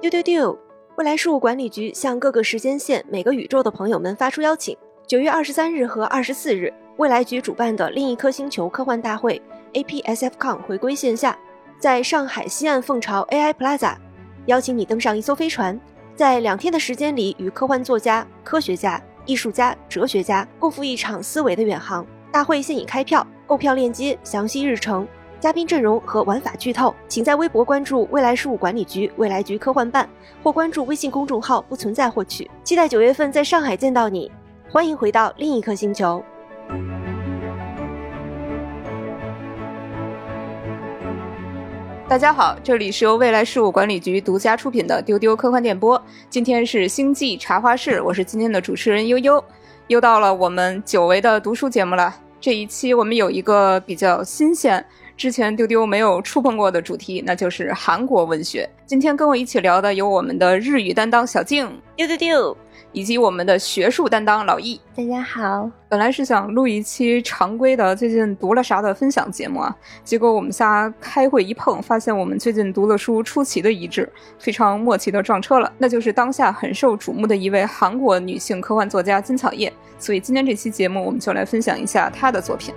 丢丢丢！未来事务管理局向各个时间线、每个宇宙的朋友们发出邀请：九月二十三日和二十四日，未来局主办的另一颗星球科幻大会 APSFCon 回归线下，在上海西岸凤巢 AI Plaza，邀请你登上一艘飞船，在两天的时间里，与科幻作家、科学家、艺术家、哲学家共赴一场思维的远航。大会现已开票，购票链接、详细日程。嘉宾阵容和玩法剧透，请在微博关注未来事务管理局未来局科幻办，或关注微信公众号不存在获取。期待九月份在上海见到你，欢迎回到另一颗星球。大家好，这里是由未来事务管理局独家出品的丢丢科幻电波。今天是星际茶话室，我是今天的主持人悠悠。又到了我们久违的读书节目了。这一期我们有一个比较新鲜。之前丢丢没有触碰过的主题，那就是韩国文学。今天跟我一起聊的有我们的日语担当小静，丢丢丢，以及我们的学术担当老易。大家好，本来是想录一期常规的最近读了啥的分享节目啊，结果我们仨开会一碰，发现我们最近读的书出奇的一致，非常默契的撞车了。那就是当下很受瞩目的一位韩国女性科幻作家金草叶。所以今天这期节目，我们就来分享一下她的作品。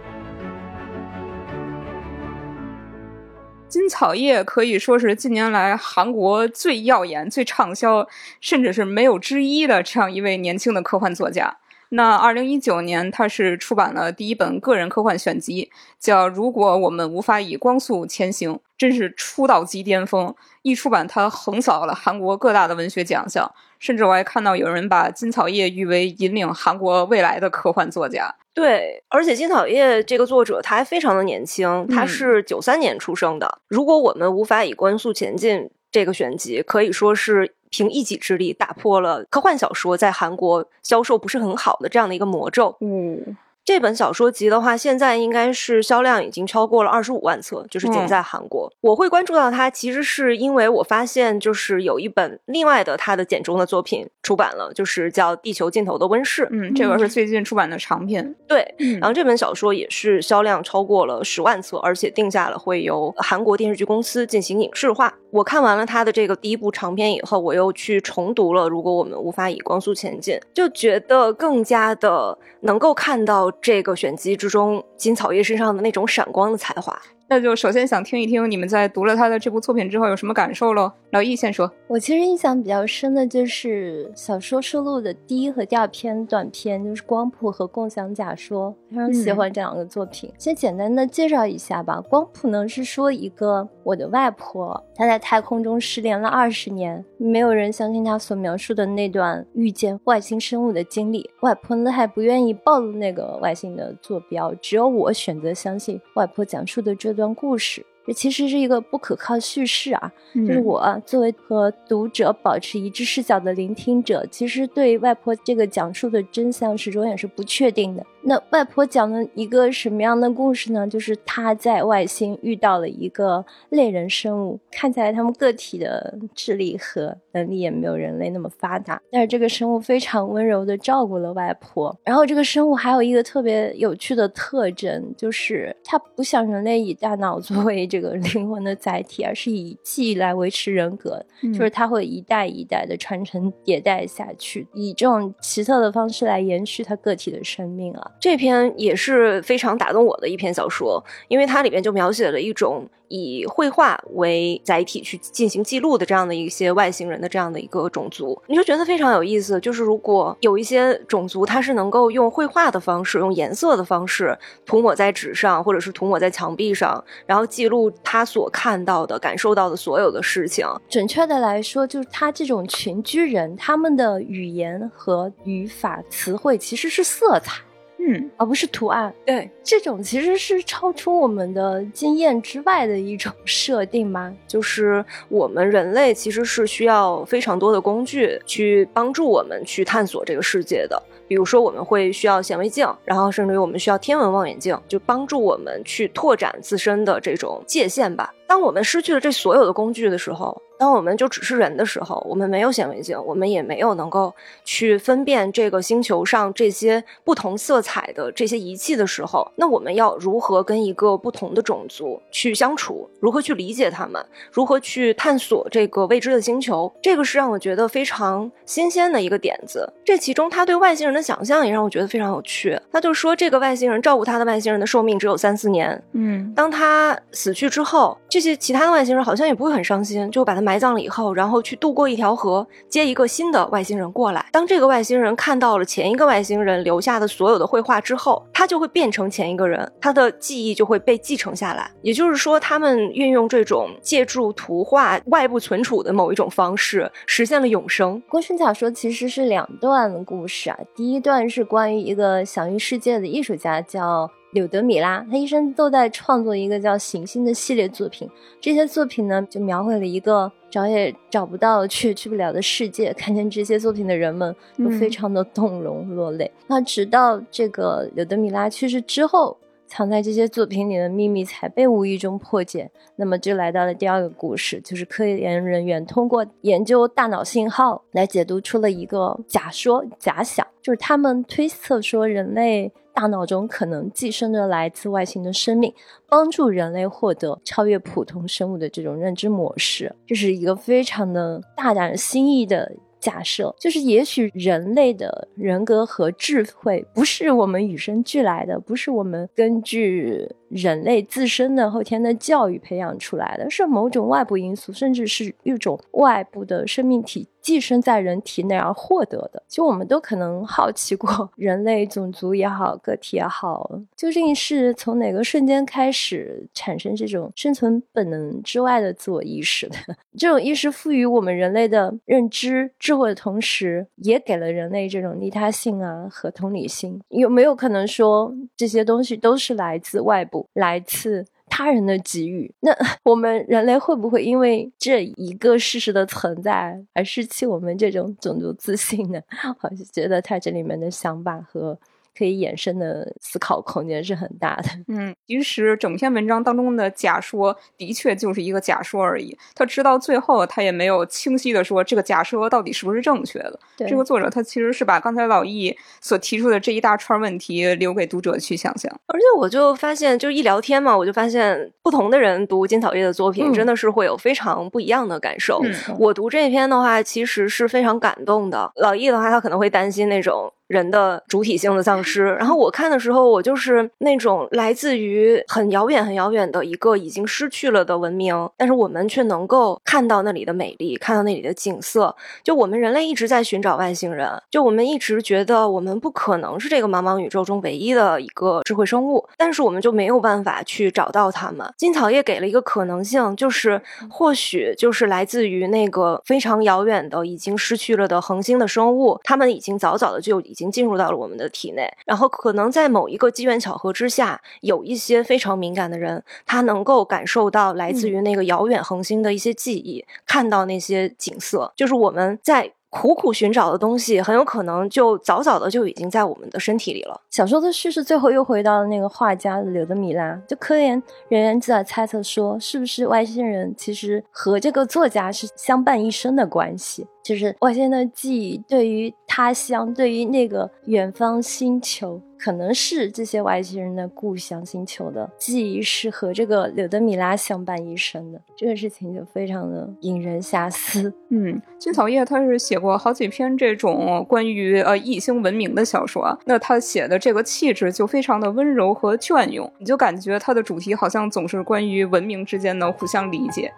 金草叶可以说是近年来韩国最耀眼、最畅销，甚至是没有之一的这样一位年轻的科幻作家。那二零一九年，他是出版了第一本个人科幻选集，叫《如果我们无法以光速前行》，真是出道即巅峰。一出版，他横扫了韩国各大的文学奖项，甚至我还看到有人把金草叶誉为引领韩国未来的科幻作家。对，而且金草叶这个作者他还非常的年轻，他是九三年出生的。如果我们无法以光速前进，这个选集可以说是凭一己之力打破了科幻小说在韩国销售不是很好的这样的一个魔咒。嗯。这本小说集的话，现在应该是销量已经超过了二十五万册，就是仅在韩国。我会关注到它，其实是因为我发现，就是有一本另外的他的简中的作品出版了，就是叫《地球尽头的温室》。嗯，这本是最近出版的长篇。对，然后这本小说也是销量超过了十万册，而且定下了会由韩国电视剧公司进行影视化。我看完了他的这个第一部长篇以后，我又去重读了《如果我们无法以光速前进》，就觉得更加的能够看到。这个选集之中，金草叶身上的那种闪光的才华。那就首先想听一听你们在读了他的这部作品之后有什么感受喽？老易先说。我其实印象比较深的就是小说收录的第一和第二篇短篇，就是《光谱》和《共享假说》，非常喜欢这两个作品。先简单的介绍一下吧，《光谱》呢是说一个我的外婆，她在太空中失联了二十年，没有人相信她所描述的那段遇见外星生物的经历。外婆呢还不愿意暴露那个外星的坐标，只有我选择相信外婆讲述的这段。段故事。这其实是一个不可靠叙事啊，就是我作为和读者保持一致视角的聆听者，其实对外婆这个讲述的真相始终也是不确定的。那外婆讲了一个什么样的故事呢？就是她在外星遇到了一个类人生物，看起来他们个体的智力和能力也没有人类那么发达，但是这个生物非常温柔的照顾了外婆。然后这个生物还有一个特别有趣的特征，就是它不像人类以大脑作为这个灵魂的载体，而是以记忆来维持人格，就是它会一代一代的传承迭代下去，以这种奇特的方式来延续它个体的生命啊。这篇也是非常打动我的一篇小说，因为它里面就描写了一种。以绘画为载体去进行记录的这样的一些外星人的这样的一个种族，你就觉得非常有意思。就是如果有一些种族，它是能够用绘画的方式、用颜色的方式涂抹在纸上，或者是涂抹在墙壁上，然后记录他所看到的、感受到的所有的事情。准确的来说，就是他这种群居人，他们的语言和语法、词汇其实是色彩。嗯，而不是图案。对，这种其实是超出我们的经验之外的一种 设定吗？就是我们人类其实是需要非常多的工具去帮助我们去探索这个世界的。比如说，我们会需要显微镜，然后甚至于我们需要天文望远镜，就帮助我们去拓展自身的这种界限吧。当我们失去了这所有的工具的时候。当我们就只是人的时候，我们没有显微镜，我们也没有能够去分辨这个星球上这些不同色彩的这些仪器的时候，那我们要如何跟一个不同的种族去相处？如何去理解他们？如何去探索这个未知的星球？这个是让我觉得非常新鲜的一个点子。这其中他对外星人的想象也让我觉得非常有趣。他就说，这个外星人照顾他的外星人的寿命只有三四年。嗯，当他死去之后，这些其他的外星人好像也不会很伤心，就把他埋。埋葬了以后，然后去渡过一条河，接一个新的外星人过来。当这个外星人看到了前一个外星人留下的所有的绘画之后，他就会变成前一个人，他的记忆就会被继承下来。也就是说，他们运用这种借助图画外部存储的某一种方式，实现了永生。《郭生小说》其实是两段故事啊，第一段是关于一个享誉世界的艺术家，叫。柳德米拉，他一生都在创作一个叫《行星》的系列作品。这些作品呢，就描绘了一个找也找不到、去去不了的世界。看见这些作品的人们都非常的动容、落泪。那直到这个柳德米拉去世之后，藏在这些作品里的秘密才被无意中破解。那么就来到了第二个故事，就是科研人员通过研究大脑信号来解读出了一个假说、假想，就是他们推测说人类。大脑中可能寄生着来自外星的生命，帮助人类获得超越普通生物的这种认知模式，这是一个非常的大胆新意的假设。就是也许人类的人格和智慧不是我们与生俱来的，不是我们根据人类自身的后天的教育培养出来的，是某种外部因素，甚至是一种外部的生命体。寄生在人体内而获得的，其实我们都可能好奇过，人类种族也好，个体也好，究竟是从哪个瞬间开始产生这种生存本能之外的自我意识的？这种意识赋予我们人类的认知智慧的同时，也给了人类这种利他性啊和同理心。有没有可能说这些东西都是来自外部，来自？他人的给予，那我们人类会不会因为这一个事实的存在而失去我们这种种族自信呢？我就觉得他这里面的想法和。可以衍生的思考空间是很大的。嗯，其实整篇文章当中的假说的确就是一个假说而已。他直到最后，他也没有清晰的说这个假说到底是不是正确的。这个作者他其实是把刚才老易所提出的这一大串问题留给读者去想象。而且我就发现，就一聊天嘛，我就发现不同的人读金草叶的作品，真的是会有非常不一样的感受。我读这篇的话，其实是非常感动的。老易的话，他可能会担心那种。人的主体性的丧失，然后我看的时候，我就是那种来自于很遥远、很遥远的一个已经失去了的文明，但是我们却能够看到那里的美丽，看到那里的景色。就我们人类一直在寻找外星人，就我们一直觉得我们不可能是这个茫茫宇宙中唯一的一个智慧生物，但是我们就没有办法去找到他们。金草叶给了一个可能性，就是或许就是来自于那个非常遥远的、已经失去了的恒星的生物，他们已经早早的就已经。已经进入到了我们的体内，然后可能在某一个机缘巧合之下，有一些非常敏感的人，他能够感受到来自于那个遥远恒星的一些记忆，看到那些景色，就是我们在。苦苦寻找的东西，很有可能就早早的就已经在我们的身体里了。小说的叙事最后又回到了那个画家柳德米拉，就科研人员就在猜测说，是不是外星人其实和这个作家是相伴一生的关系？就是外星的记忆对于他乡，对于那个远方星球。可能是这些外星人的故乡星球的记忆是和这个柳德米拉相伴一生的，这个事情就非常的引人遐思。嗯，金草叶他是写过好几篇这种关于呃异星文明的小说，那他写的这个气质就非常的温柔和隽永，你就感觉他的主题好像总是关于文明之间的互相理解。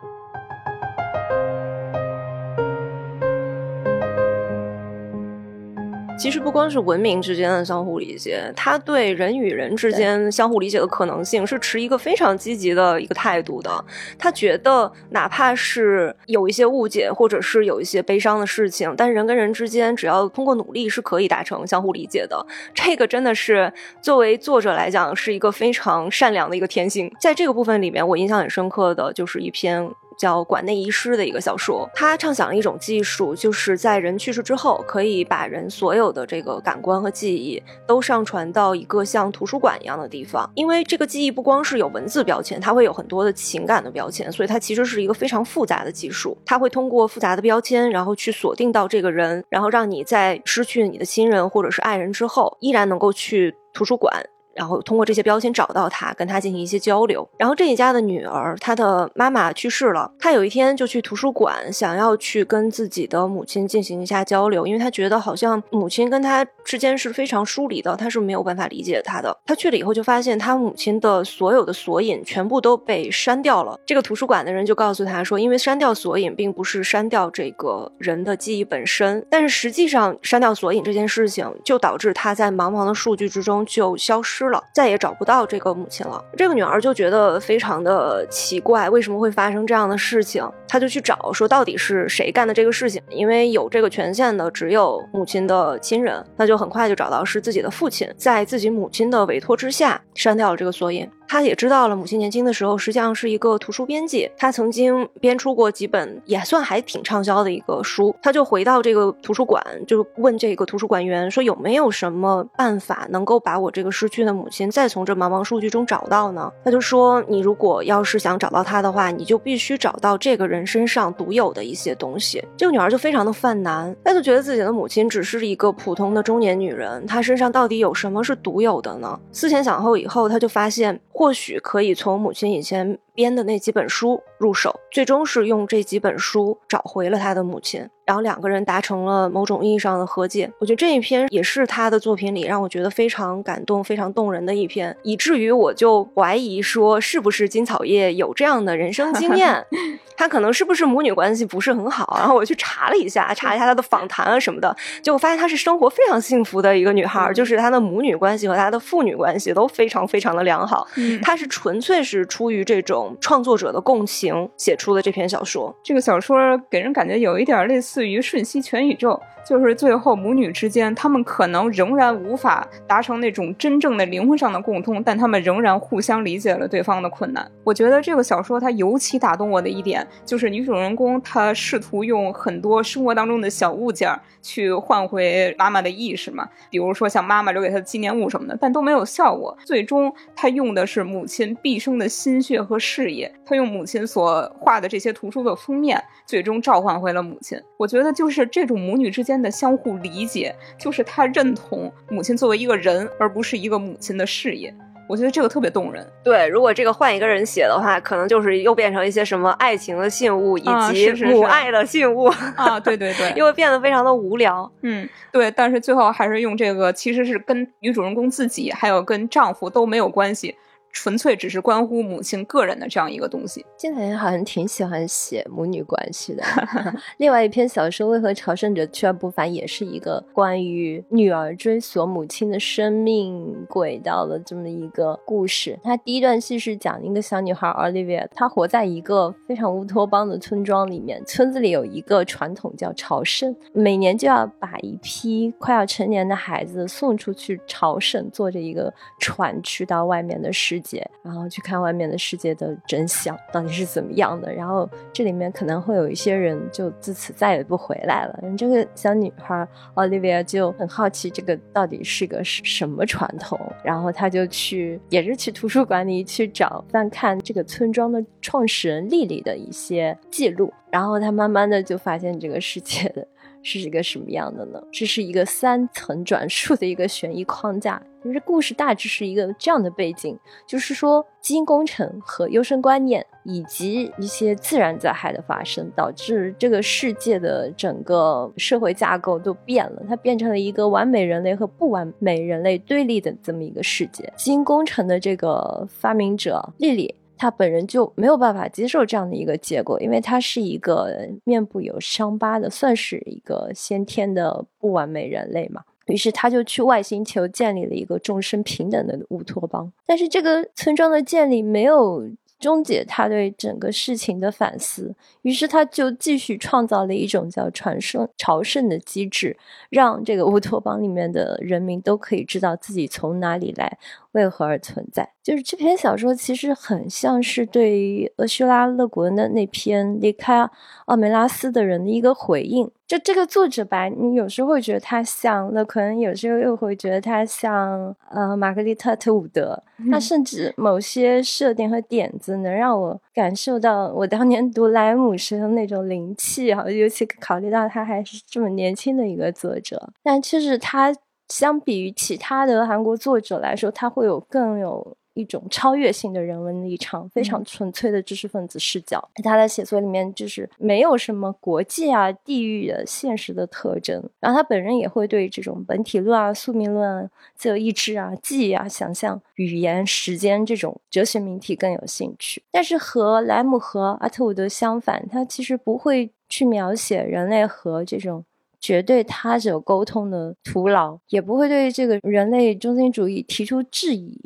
其实不光是文明之间的相互理解，他对人与人之间相互理解的可能性是持一个非常积极的一个态度的。他觉得，哪怕是有一些误解，或者是有一些悲伤的事情，但人跟人之间只要通过努力是可以达成相互理解的。这个真的是作为作者来讲，是一个非常善良的一个天性。在这个部分里面，我印象很深刻的就是一篇。叫《馆内遗失》的一个小说。他畅想了一种技术，就是在人去世之后，可以把人所有的这个感官和记忆都上传到一个像图书馆一样的地方。因为这个记忆不光是有文字标签，它会有很多的情感的标签，所以它其实是一个非常复杂的技术。它会通过复杂的标签，然后去锁定到这个人，然后让你在失去你的亲人或者是爱人之后，依然能够去图书馆。然后通过这些标签找到他，跟他进行一些交流。然后这一家的女儿，她的妈妈去世了，她有一天就去图书馆，想要去跟自己的母亲进行一下交流，因为她觉得好像母亲跟她之间是非常疏离的，她是没有办法理解她的。她去了以后，就发现她母亲的所有的索引全部都被删掉了。这个图书馆的人就告诉她说，因为删掉索引并不是删掉这个人的记忆本身，但是实际上删掉索引这件事情就导致她在茫茫的数据之中就消失。了，再也找不到这个母亲了。这个女儿就觉得非常的奇怪，为什么会发生这样的事情？她就去找，说到底是谁干的这个事情？因为有这个权限的只有母亲的亲人，那就很快就找到是自己的父亲，在自己母亲的委托之下删掉了这个索引。他也知道了，母亲年轻的时候实际上是一个图书编辑，他曾经编出过几本也算还挺畅销的一个书。他就回到这个图书馆，就问这个图书馆员说：“有没有什么办法能够把我这个失去的母亲再从这茫茫数据中找到呢？”他就说：“你如果要是想找到他的话，你就必须找到这个人身上独有的一些东西。”这个女孩就非常的犯难，她就觉得自己的母亲只是一个普通的中年女人，她身上到底有什么是独有的呢？思前想后以后，她就发现。或许可以从母亲以前编的那几本书入手，最终是用这几本书找回了他的母亲。然后两个人达成了某种意义上的和解。我觉得这一篇也是他的作品里让我觉得非常感动、非常动人的一篇，以至于我就怀疑说，是不是金草叶有这样的人生经验？他可能是不是母女关系不是很好？然后我去查了一下，查一下他的访谈啊什么的，结果发现她是生活非常幸福的一个女孩，就是她的母女关系和她的父女关系都非常非常的良好。她是纯粹是出于这种创作者的共情写出的这篇小说。这个小说给人感觉有一点类似。于瞬息全宇宙。就是最后母女之间，他们可能仍然无法达成那种真正的灵魂上的共通，但他们仍然互相理解了对方的困难。我觉得这个小说它尤其打动我的一点，就是女主人公她试图用很多生活当中的小物件去换回妈妈的意识嘛，比如说像妈妈留给她的纪念物什么的，但都没有效果。最终她用的是母亲毕生的心血和事业，她用母亲所画的这些图书的封面，最终召唤回了母亲。我觉得就是这种母女之间。的相互理解，就是他认同母亲作为一个人，而不是一个母亲的事业。我觉得这个特别动人。对，如果这个换一个人写的话，可能就是又变成一些什么爱情的信物，以及母爱的信物啊，对对对，又会变得非常的无聊。嗯，对，但是最后还是用这个，其实是跟女主人公自己，还有跟丈夫都没有关系。纯粹只是关乎母亲个人的这样一个东西。金彩叶好像挺喜欢写母女关系的。另外一篇小说《为何朝圣者却不凡》也是一个关于女儿追索母亲的生命轨道的这么一个故事。它第一段戏是讲一个小女孩 Olivia，她活在一个非常乌托邦的村庄里面。村子里有一个传统叫朝圣，每年就要把一批快要成年的孩子送出去朝圣，坐着一个船去到外面的世。然后去看外面的世界的真相到底是怎么样的，然后这里面可能会有一些人就自此再也不回来了。这个小女孩 Olivia 就很好奇这个到底是个什么传统，然后她就去也是去图书馆里去找翻看这个村庄的创始人莉莉的一些记录，然后她慢慢的就发现这个世界的。是一个什么样的呢？这是一个三层转述的一个悬疑框架。就是故事大致是一个这样的背景，就是说基因工程和优生观念以及一些自然灾害的发生，导致这个世界的整个社会架构都变了，它变成了一个完美人类和不完美人类对立的这么一个世界。基因工程的这个发明者莉莉。他本人就没有办法接受这样的一个结果，因为他是一个面部有伤疤的，算是一个先天的不完美人类嘛。于是他就去外星球建立了一个众生平等的乌托邦。但是这个村庄的建立没有。终结他对整个事情的反思，于是他就继续创造了一种叫传圣朝圣的机制，让这个乌托邦里面的人民都可以知道自己从哪里来，为何而存在？就是这篇小说其实很像是对于厄修拉·勒古恩的那篇《离开奥梅拉斯的人》的一个回应。就这个作者吧，你有时候会觉得他像勒奎恩，有时候又会觉得他像呃玛格丽特·特伍德。他甚至某些设定和点子能让我感受到我当年读莱姆时的那种灵气啊，尤其考虑到他还是这么年轻的一个作者。但其实他相比于其他的韩国作者来说，他会有更有。一种超越性的人文立场，非常纯粹的知识分子视角。他的写作里面就是没有什么国际啊、地域的现实的特征。然后他本人也会对这种本体论啊、宿命论、啊自由意志啊、记忆啊、想象、语言、时间这种哲学命题更有兴趣。但是和莱姆和阿特伍德相反，他其实不会去描写人类和这种绝对他者沟通的徒劳，也不会对这个人类中心主义提出质疑。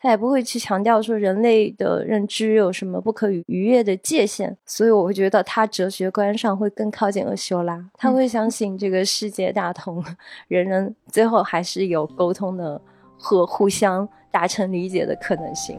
他也不会去强调说人类的认知有什么不可逾越的界限，所以我会觉得他哲学观上会更靠近厄修拉。他会相信这个世界大同，人人最后还是有沟通的和互相达成理解的可能性。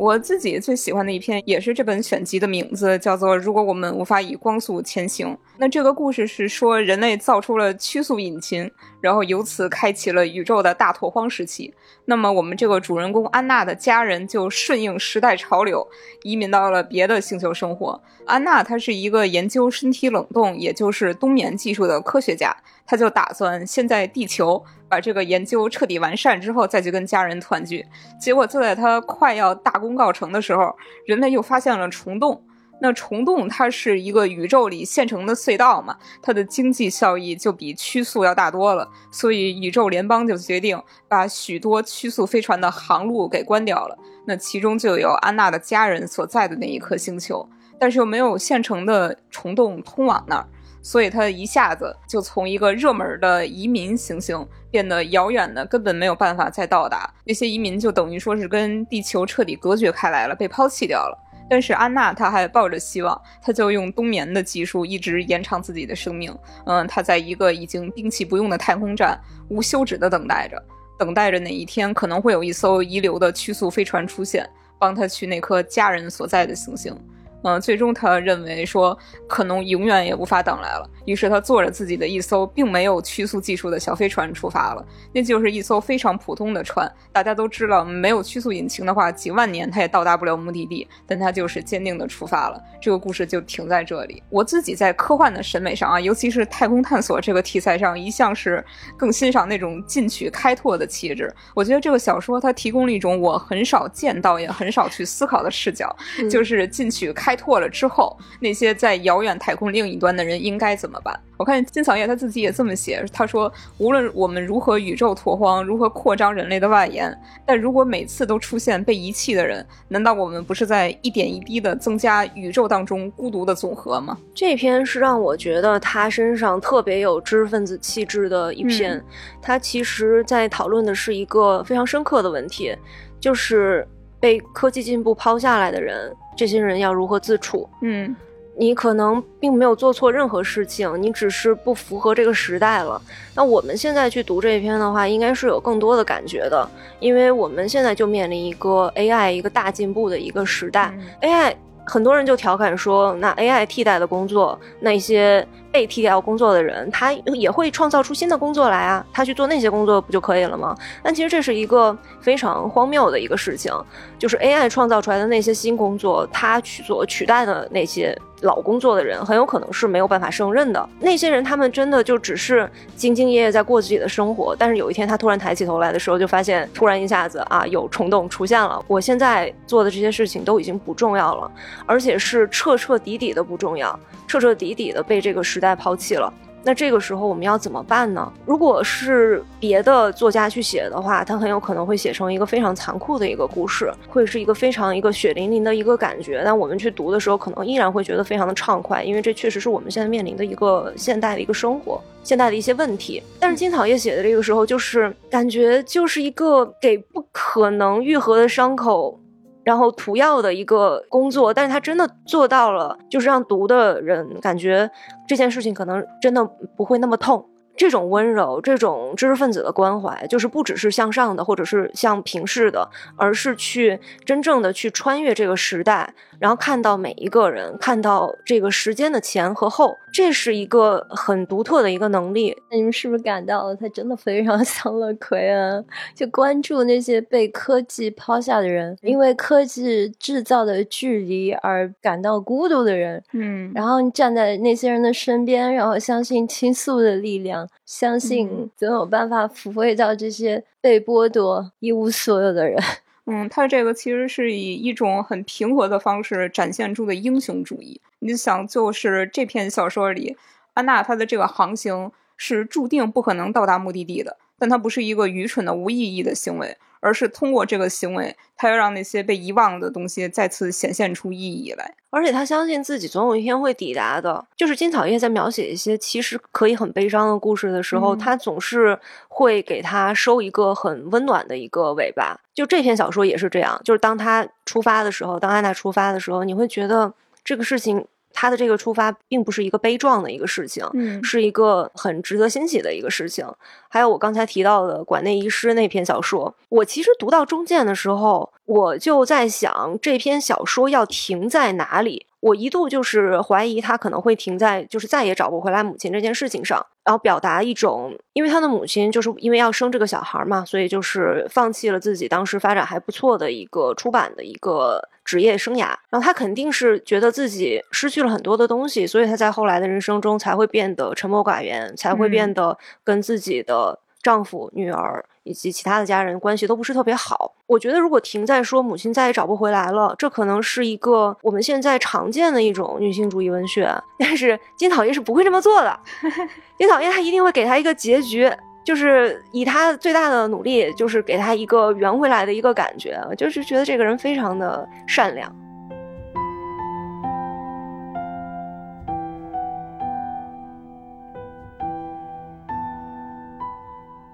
我自己最喜欢的一篇也是这本选集的名字，叫做《如果我们无法以光速前行》。那这个故事是说人类造出了曲速引擎，然后由此开启了宇宙的大拓荒时期。那么我们这个主人公安娜的家人就顺应时代潮流，移民到了别的星球生活。安娜她是一个研究身体冷冻，也就是冬眠技术的科学家，她就打算先在地球。把这个研究彻底完善之后，再去跟家人团聚。结果就在他快要大功告成的时候，人类又发现了虫洞。那虫洞它是一个宇宙里现成的隧道嘛，它的经济效益就比曲速要大多了。所以宇宙联邦就决定把许多曲速飞船的航路给关掉了。那其中就有安娜的家人所在的那一颗星球，但是又没有现成的虫洞通往那儿。所以它一下子就从一个热门的移民行星变得遥远的，根本没有办法再到达。那些移民就等于说是跟地球彻底隔绝开来了，被抛弃掉了。但是安娜她还抱着希望，她就用冬眠的技术一直延长自己的生命。嗯，她在一个已经兵器不用的太空站无休止的等待着，等待着哪一天可能会有一艘遗留的曲速飞船出现，帮她去那颗家人所在的行星。嗯，最终他认为说可能永远也无法等来了，于是他坐着自己的一艘并没有曲速技术的小飞船出发了。那就是一艘非常普通的船，大家都知道，没有曲速引擎的话，几万年他也到达不了目的地。但他就是坚定的出发了。这个故事就停在这里。我自己在科幻的审美上啊，尤其是太空探索这个题材上，一向是更欣赏那种进取开拓的气质。我觉得这个小说它提供了一种我很少见到也很少去思考的视角，就是进取开。开拓了之后，那些在遥远太空另一端的人应该怎么办？我看金草叶他自己也这么写，他说：“无论我们如何宇宙拓荒，如何扩张人类的外延，但如果每次都出现被遗弃的人，难道我们不是在一点一滴的增加宇宙当中孤独的总和吗？”这篇是让我觉得他身上特别有知识分子气质的一篇。他其实在讨论的是一个非常深刻的问题，就是被科技进步抛下来的人。这些人要如何自处？嗯，你可能并没有做错任何事情，你只是不符合这个时代了。那我们现在去读这一篇的话，应该是有更多的感觉的，因为我们现在就面临一个 AI 一个大进步的一个时代。AI 很多人就调侃说，那 AI 替代的工作，那些被替代工作的人，他也会创造出新的工作来啊，他去做那些工作不就可以了吗？但其实这是一个非常荒谬的一个事情。就是 AI 创造出来的那些新工作，他去所取代的那些老工作的人，很有可能是没有办法胜任的。那些人，他们真的就只是兢兢业业在过自己的生活。但是有一天，他突然抬起头来的时候，就发现突然一下子啊，有虫洞出现了。我现在做的这些事情都已经不重要了，而且是彻彻底底的不重要，彻彻底底的被这个时代抛弃了。那这个时候我们要怎么办呢？如果是别的作家去写的话，他很有可能会写成一个非常残酷的一个故事，会是一个非常一个血淋淋的一个感觉。但我们去读的时候，可能依然会觉得非常的畅快，因为这确实是我们现在面临的一个现代的一个生活，现代的一些问题。但是金草叶写的这个时候，就是感觉就是一个给不可能愈合的伤口然后涂药的一个工作，但是他真的做到了，就是让读的人感觉这件事情可能真的不会那么痛。这种温柔，这种知识分子的关怀，就是不只是向上的，或者是向平视的，而是去真正的去穿越这个时代，然后看到每一个人，看到这个时间的前和后，这是一个很独特的一个能力。那你们是不是感到了他真的非常 像乐奎啊？就关注那些被科技抛下的人，因为科技制造的距离而感到孤独的人。嗯，然后你站在那些人的身边，然后相信倾诉的力量。相信总有办法抚慰到这些被剥夺、一无所有的人。嗯，他这个其实是以一种很平和的方式展现出的英雄主义。你想，就是这篇小说里，安娜她的这个航行是注定不可能到达目的地的，但它不是一个愚蠢的、无意义的行为。而是通过这个行为，他要让那些被遗忘的东西再次显现出意义来。而且他相信自己总有一天会抵达的。就是金草叶在描写一些其实可以很悲伤的故事的时候，他总是会给他收一个很温暖的一个尾巴。就这篇小说也是这样，就是当他出发的时候，当安娜出发的时候，你会觉得这个事情。他的这个出发并不是一个悲壮的一个事情，嗯，是一个很值得欣喜的一个事情。还有我刚才提到的馆内医师那篇小说，我其实读到中间的时候，我就在想这篇小说要停在哪里。我一度就是怀疑他可能会停在就是再也找不回来母亲这件事情上，然后表达一种，因为他的母亲就是因为要生这个小孩嘛，所以就是放弃了自己当时发展还不错的一个出版的一个职业生涯，然后他肯定是觉得自己失去了很多的东西，所以他在后来的人生中才会变得沉默寡言，才会变得跟自己的丈夫、女儿。以及其他的家人关系都不是特别好。我觉得，如果停在说母亲再也找不回来了，这可能是一个我们现在常见的一种女性主义文学。但是金讨厌是不会这么做的。金讨厌他一定会给他一个结局，就是以他最大的努力，就是给他一个圆回来的一个感觉。就是觉得这个人非常的善良。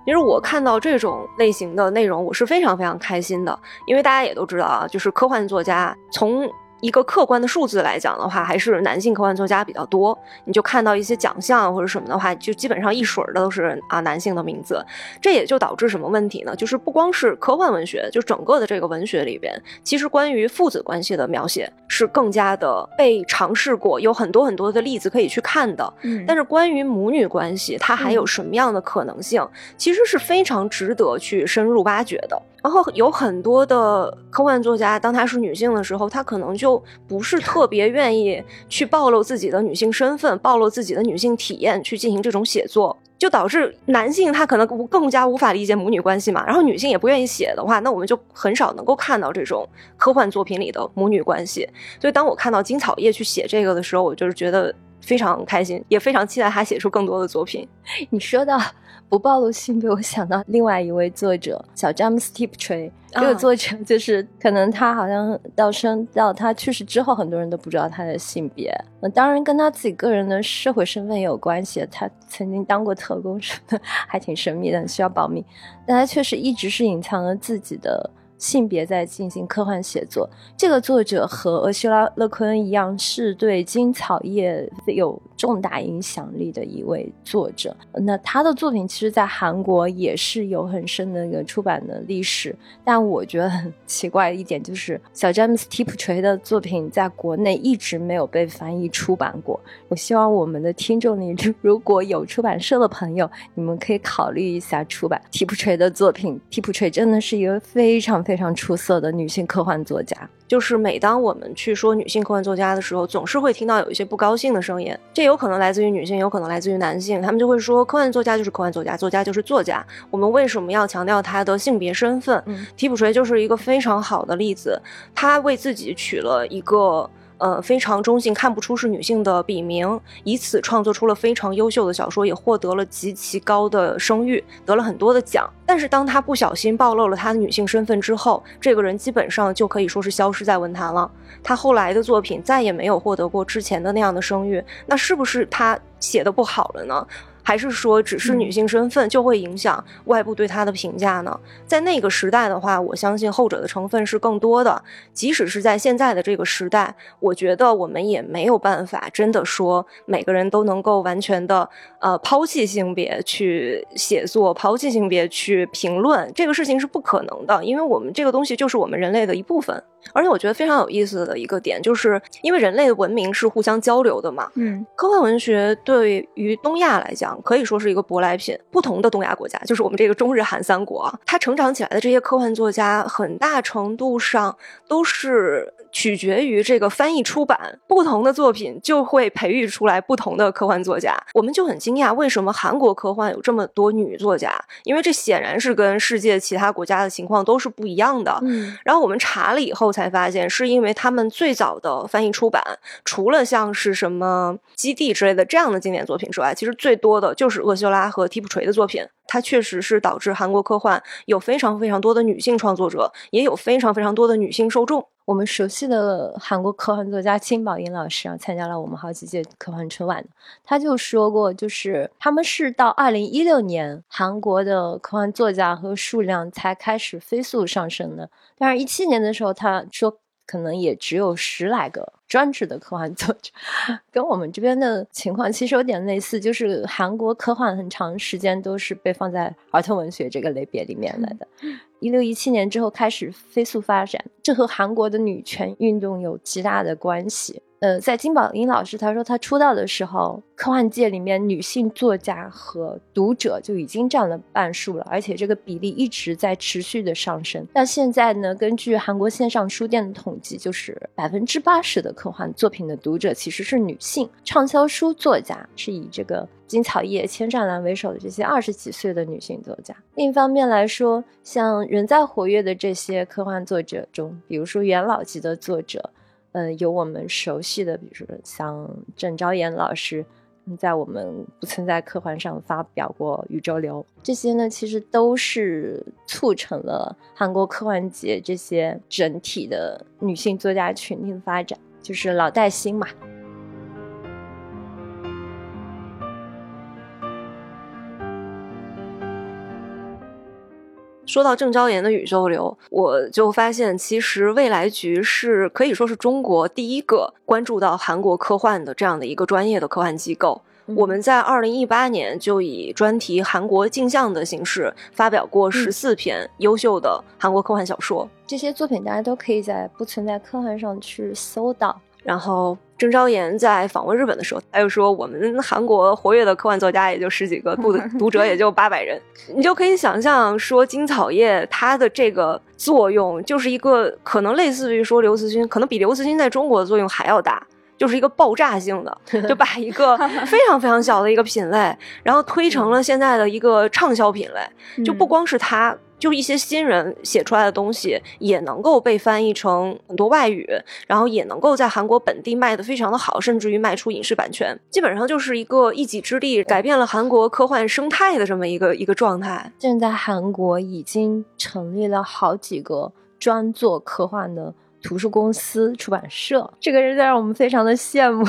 其实我看到这种类型的内容，我是非常非常开心的，因为大家也都知道啊，就是科幻作家从。一个客观的数字来讲的话，还是男性科幻作家比较多。你就看到一些奖项或者什么的话，就基本上一水儿的都是啊男性的名字。这也就导致什么问题呢？就是不光是科幻文学，就整个的这个文学里边，其实关于父子关系的描写是更加的被尝试过，有很多很多的例子可以去看的。嗯，但是关于母女关系，它还有什么样的可能性？其实是非常值得去深入挖掘的。然后有很多的科幻作家，当她是女性的时候，她可能就不是特别愿意去暴露自己的女性身份，暴露自己的女性体验去进行这种写作，就导致男性他可能更加无法理解母女关系嘛。然后女性也不愿意写的话，那我们就很少能够看到这种科幻作品里的母女关系。所以当我看到金草叶去写这个的时候，我就是觉得非常开心，也非常期待他写出更多的作品。你说到。不暴露性别，我想到另外一位作者小詹姆斯·蒂普锤。这个作者就是可能他好像到生到他去世之后，很多人都不知道他的性别。那当然跟他自己个人的社会身份也有关系。他曾经当过特工什么的，还挺神秘的，需要保密。但他确实一直是隐藏了自己的。性别在进行科幻写作，这个作者和厄修拉·勒昆一样，是对金草叶有重大影响力的一位作者。那他的作品其实，在韩国也是有很深的一个出版的历史。但我觉得很奇怪的一点就是，小詹姆斯·提普锤的作品在国内一直没有被翻译出版过。我希望我们的听众里 如果有出版社的朋友，你们可以考虑一下出版提普锤的作品。提普锤真的是一个非常。非常出色的女性科幻作家，就是每当我们去说女性科幻作家的时候，总是会听到有一些不高兴的声音。这有可能来自于女性，有可能来自于男性。他们就会说，科幻作家就是科幻作家，作家就是作家。我们为什么要强调他的性别身份？提普锤就是一个非常好的例子，他为自己取了一个。呃，非常中性，看不出是女性的笔名，以此创作出了非常优秀的小说，也获得了极其高的声誉，得了很多的奖。但是当他不小心暴露了他的女性身份之后，这个人基本上就可以说是消失在文坛了。他后来的作品再也没有获得过之前的那样的声誉。那是不是他写的不好了呢？还是说只是女性身份就会影响外部对她的评价呢？在那个时代的话，我相信后者的成分是更多的。即使是在现在的这个时代，我觉得我们也没有办法真的说每个人都能够完全的呃抛弃性别去写作，抛弃性别去评论，这个事情是不可能的，因为我们这个东西就是我们人类的一部分。而且我觉得非常有意思的一个点，就是因为人类的文明是互相交流的嘛。嗯，科幻文学对于东亚来讲，可以说是一个舶来品。不同的东亚国家，就是我们这个中日韩三国啊，它成长起来的这些科幻作家，很大程度上都是。取决于这个翻译出版，不同的作品就会培育出来不同的科幻作家。我们就很惊讶，为什么韩国科幻有这么多女作家？因为这显然是跟世界其他国家的情况都是不一样的。嗯，然后我们查了以后才发现，是因为他们最早的翻译出版，除了像是什么《基地》之类的这样的经典作品之外，其实最多的就是厄修拉和提普锤的作品。它确实是导致韩国科幻有非常非常多的女性创作者，也有非常非常多的女性受众。我们熟悉的韩国科幻作家金宝英老师啊，参加了我们好几届科幻春晚他就说过，就是他们是到二零一六年，韩国的科幻作家和数量才开始飞速上升的。但是，一七年的时候，他说。可能也只有十来个专职的科幻作者，跟我们这边的情况其实有点类似。就是韩国科幻很长时间都是被放在儿童文学这个类别里面来的。一六一七年之后开始飞速发展，这和韩国的女权运动有极大的关系。呃，在金宝英老师他说他出道的时候，科幻界里面女性作家和读者就已经占了半数了，而且这个比例一直在持续的上升。那现在呢，根据韩国线上书店的统计，就是百分之八十的科幻作品的读者其实是女性，畅销书作家是以这个金草叶、千善兰为首的这些二十几岁的女性作家。另一方面来说，像仍在活跃的这些科幻作者中，比如说元老级的作者。嗯，有我们熟悉的，比如说像郑昭妍老师，在我们不存在科幻上发表过《宇宙流》，这些呢，其实都是促成了韩国科幻界这些整体的女性作家群体的发展，就是老带新嘛。说到郑昭妍的宇宙流，我就发现其实未来局是可以说是中国第一个关注到韩国科幻的这样的一个专业的科幻机构。我们在二零一八年就以专题韩国镜像的形式发表过十四篇优秀的韩国科幻小说，这些作品大家都可以在不存在科幻上去搜到。然后郑昭妍在访问日本的时候，他就说我们韩国活跃的科幻作家也就十几个，读 读者也就八百人，你就可以想象说金草叶它的这个作用就是一个可能类似于说刘慈欣，可能比刘慈欣在中国的作用还要大，就是一个爆炸性的，就把一个非常非常小的一个品类，然后推成了现在的一个畅销品类，就不光是它。就一些新人写出来的东西，也能够被翻译成很多外语，然后也能够在韩国本地卖的非常的好，甚至于卖出影视版权，基本上就是一个一己之力改变了韩国科幻生态的这么一个一个状态。现在韩国已经成立了好几个专做科幻的。图书公司、出版社，这个人在让我们非常的羡慕。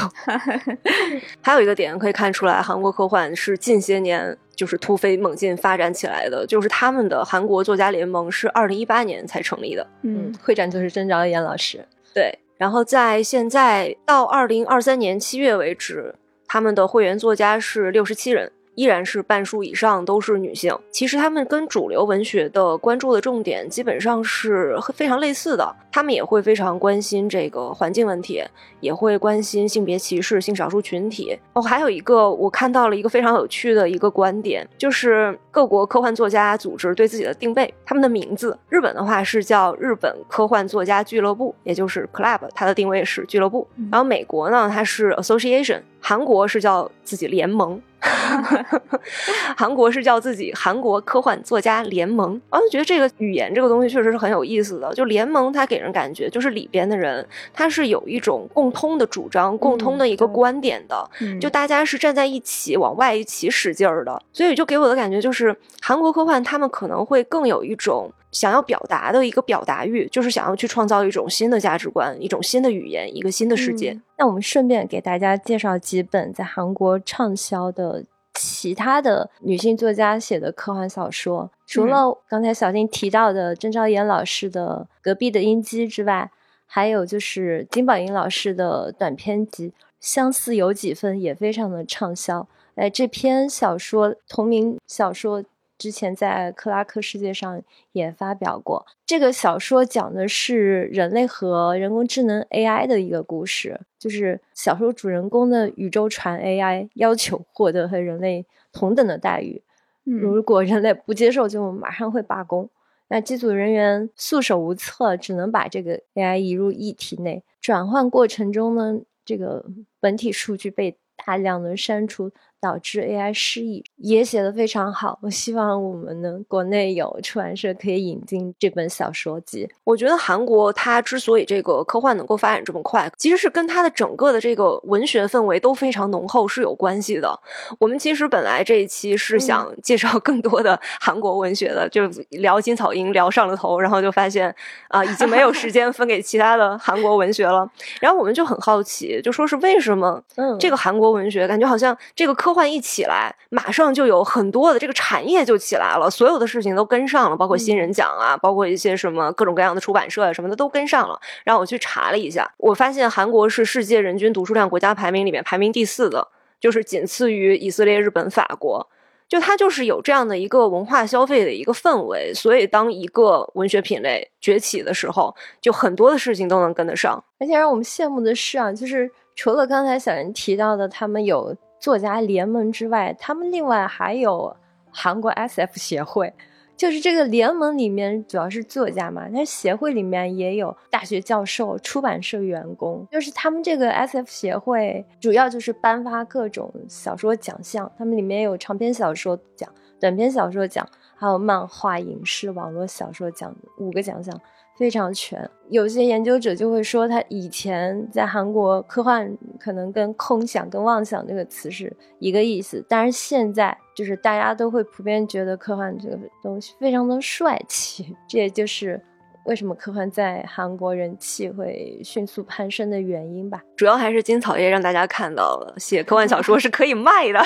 还有一个点可以看出来，韩国科幻是近些年就是突飞猛进发展起来的，就是他们的韩国作家联盟是二零一八年才成立的。嗯，会长就是郑昭妍老师。对，然后在现在到二零二三年七月为止，他们的会员作家是六十七人。依然是半数以上都是女性。其实他们跟主流文学的关注的重点基本上是非常类似的。他们也会非常关心这个环境问题，也会关心性别歧视、性少数群体。哦，还有一个我看到了一个非常有趣的一个观点，就是各国科幻作家组织对自己的定位，他们的名字，日本的话是叫日本科幻作家俱乐部，也就是 club，它的定位是俱乐部。然后美国呢，它是 association，韩国是叫自己联盟。韩国是叫自己韩国科幻作家联盟，我就觉得这个语言这个东西确实是很有意思的。就联盟，它给人感觉就是里边的人，他是有一种共通的主张、共通的一个观点的，就大家是站在一起往外一起使劲儿的。所以就给我的感觉就是，韩国科幻他们可能会更有一种想要表达的一个表达欲，就是想要去创造一种新的价值观、一种新的语言、一个新的世界。那我们顺便给大家介绍几本在韩国畅销的其他的女性作家写的科幻小说，除了刚才小金提到的郑昭妍老师的《隔壁的音机》之外，还有就是金宝英老师的短篇集《相似有几分》也非常的畅销。哎，这篇小说同名小说。之前在克拉克世界上也发表过。这个小说讲的是人类和人工智能 AI 的一个故事，就是小说主人公的宇宙船 AI 要求获得和人类同等的待遇，如果人类不接受，就马上会罢工。那机组人员束手无策，只能把这个 AI 移入异体内。转换过程中呢，这个本体数据被大量的删除。导致 AI 失忆，也写的非常好。我希望我们能，国内有出版社可以引进这本小说集。我觉得韩国它之所以这个科幻能够发展这么快，其实是跟它的整个的这个文学氛围都非常浓厚是有关系的。我们其实本来这一期是想介绍更多的韩国文学的，就聊金草英聊上了头，然后就发现啊，已经没有时间分给其他的韩国文学了。然后我们就很好奇，就说是为什么这个韩国文学感觉好像这个科科幻一起来，马上就有很多的这个产业就起来了，所有的事情都跟上了，包括新人奖啊，包括一些什么各种各样的出版社啊什么的都跟上了。然后我去查了一下，我发现韩国是世界人均读书量国家排名里面排名第四的，就是仅次于以色列、日本、法国。就它就是有这样的一个文化消费的一个氛围，所以当一个文学品类崛起的时候，就很多的事情都能跟得上。而且让我们羡慕的是啊，就是除了刚才小人提到的，他们有。作家联盟之外，他们另外还有韩国 SF 协会，就是这个联盟里面主要是作家嘛，但是协会里面也有大学教授、出版社员工，就是他们这个 SF 协会主要就是颁发各种小说奖项，他们里面有长篇小说奖、短篇小说奖，还有漫画、影视、网络小说奖五个奖项。非常全，有些研究者就会说，他以前在韩国科幻可能跟空想、跟妄想这个词是一个意思，但是现在就是大家都会普遍觉得科幻这个东西非常的帅气，这也就是为什么科幻在韩国人气会迅速攀升的原因吧。主要还是金草叶让大家看到了，写科幻小说是可以卖的，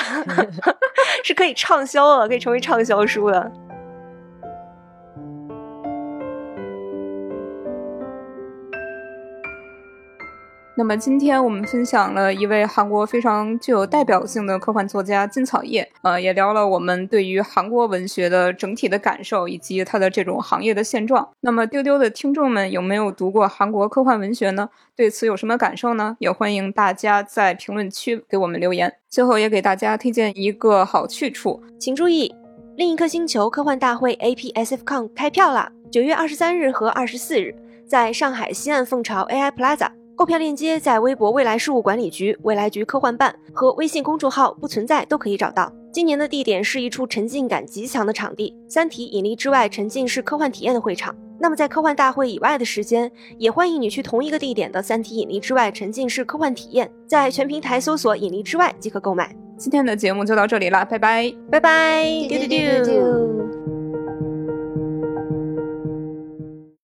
是可以畅销的，可以成为畅销书的。那么今天我们分享了一位韩国非常具有代表性的科幻作家金草叶，呃，也聊了我们对于韩国文学的整体的感受以及它的这种行业的现状。那么丢丢的听众们有没有读过韩国科幻文学呢？对此有什么感受呢？也欢迎大家在评论区给我们留言。最后也给大家推荐一个好去处，请注意，另一颗星球科幻大会 APSFCon 开票啦！九月二十三日和二十四日，在上海西岸凤巢 AI Plaza。购票链接在微博“未来事务管理局”、“未来局科幻办”和微信公众号“不存在”都可以找到。今年的地点是一处沉浸感极强的场地——《三体：引力之外》沉浸式科幻体验的会场。那么在科幻大会以外的时间，也欢迎你去同一个地点的《三体：引力之外》沉浸式科幻体验，在全平台搜索“引力之外”即可购买。今天的节目就到这里了，拜拜，拜拜，丢丢丢。